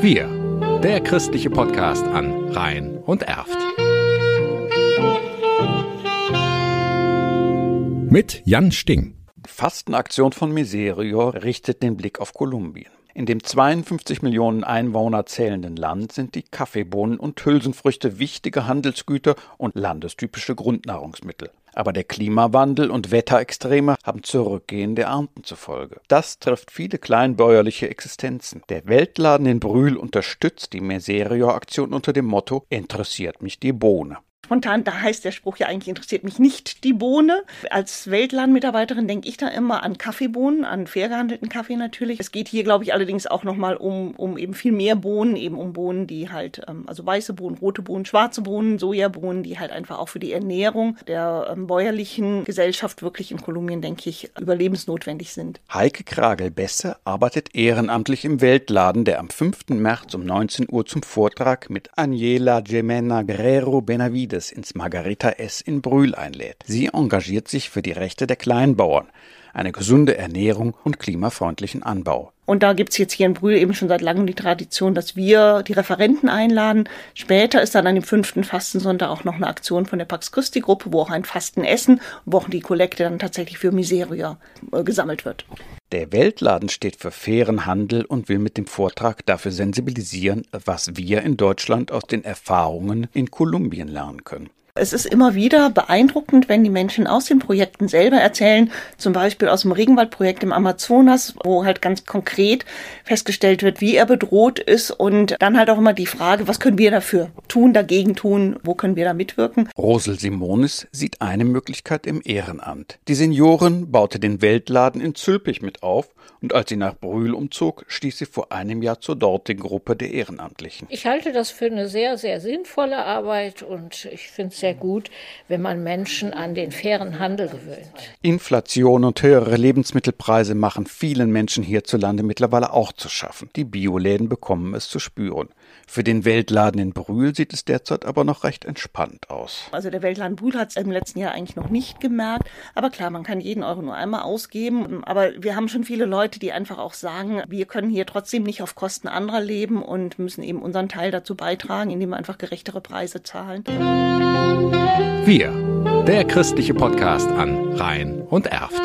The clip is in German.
Wir, der christliche Podcast an Rhein und Erft. Mit Jan Sting. Die Fastenaktion von Miserio richtet den Blick auf Kolumbien. In dem 52 Millionen Einwohner zählenden Land sind die Kaffeebohnen und Hülsenfrüchte wichtige Handelsgüter und landestypische Grundnahrungsmittel. Aber der Klimawandel und Wetterextreme haben zurückgehende Ernten zur Folge. Das trifft viele kleinbäuerliche Existenzen. Der Weltladen in Brühl unterstützt die Meserio-Aktion unter dem Motto Interessiert mich die Bohne spontan, da heißt der Spruch ja eigentlich, interessiert mich nicht die Bohne. Als Weltlandmitarbeiterin denke ich da immer an Kaffeebohnen, an fair gehandelten Kaffee natürlich. Es geht hier, glaube ich, allerdings auch nochmal um, um eben viel mehr Bohnen, eben um Bohnen, die halt, ähm, also weiße Bohnen, rote Bohnen, schwarze Bohnen, Sojabohnen, die halt einfach auch für die Ernährung der ähm, bäuerlichen Gesellschaft wirklich in Kolumbien, denke ich, überlebensnotwendig sind. Heike Kragel-Besse arbeitet ehrenamtlich im Weltladen, der am 5. März um 19 Uhr zum Vortrag mit Aniela Gemena Guerrero Benavides Landes ins Margarita S in Brühl einlädt. Sie engagiert sich für die Rechte der Kleinbauern, eine gesunde Ernährung und klimafreundlichen Anbau. Und da gibt's jetzt hier in Brühl eben schon seit langem die Tradition, dass wir die Referenten einladen. Später ist dann an dem fünften Fastensonntag auch noch eine Aktion von der Pax Christi Gruppe, wo auch ein Fastenessen, wo auch die Kollekte dann tatsächlich für Miseria äh, gesammelt wird. Der Weltladen steht für fairen Handel und will mit dem Vortrag dafür sensibilisieren, was wir in Deutschland aus den Erfahrungen in Kolumbien lernen können. Es ist immer wieder beeindruckend, wenn die Menschen aus den Projekten selber erzählen, zum Beispiel aus dem Regenwaldprojekt im Amazonas, wo halt ganz konkret festgestellt wird, wie er bedroht ist und dann halt auch immer die Frage, was können wir dafür tun, dagegen tun, wo können wir da mitwirken. Rosel Simonis sieht eine Möglichkeit im Ehrenamt. Die Seniorin baute den Weltladen in Zülpich mit auf und als sie nach Brühl umzog, stieß sie vor einem Jahr zur dortigen Gruppe der Ehrenamtlichen. Ich halte das für eine sehr, sehr sinnvolle Arbeit und ich finde es sehr gut, wenn man Menschen an den fairen Handel gewöhnt. Inflation und höhere Lebensmittelpreise machen vielen Menschen hierzulande mittlerweile auch zu schaffen. Die Bioläden bekommen es zu spüren. Für den Weltladen in Brühl sieht es derzeit aber noch recht entspannt aus. Also der Weltladen Brühl hat es im letzten Jahr eigentlich noch nicht gemerkt. Aber klar, man kann jeden Euro nur einmal ausgeben. Aber wir haben schon viele Leute, die einfach auch sagen, wir können hier trotzdem nicht auf Kosten anderer leben und müssen eben unseren Teil dazu beitragen, indem wir einfach gerechtere Preise zahlen. Wir, der christliche Podcast an Rhein und Erft.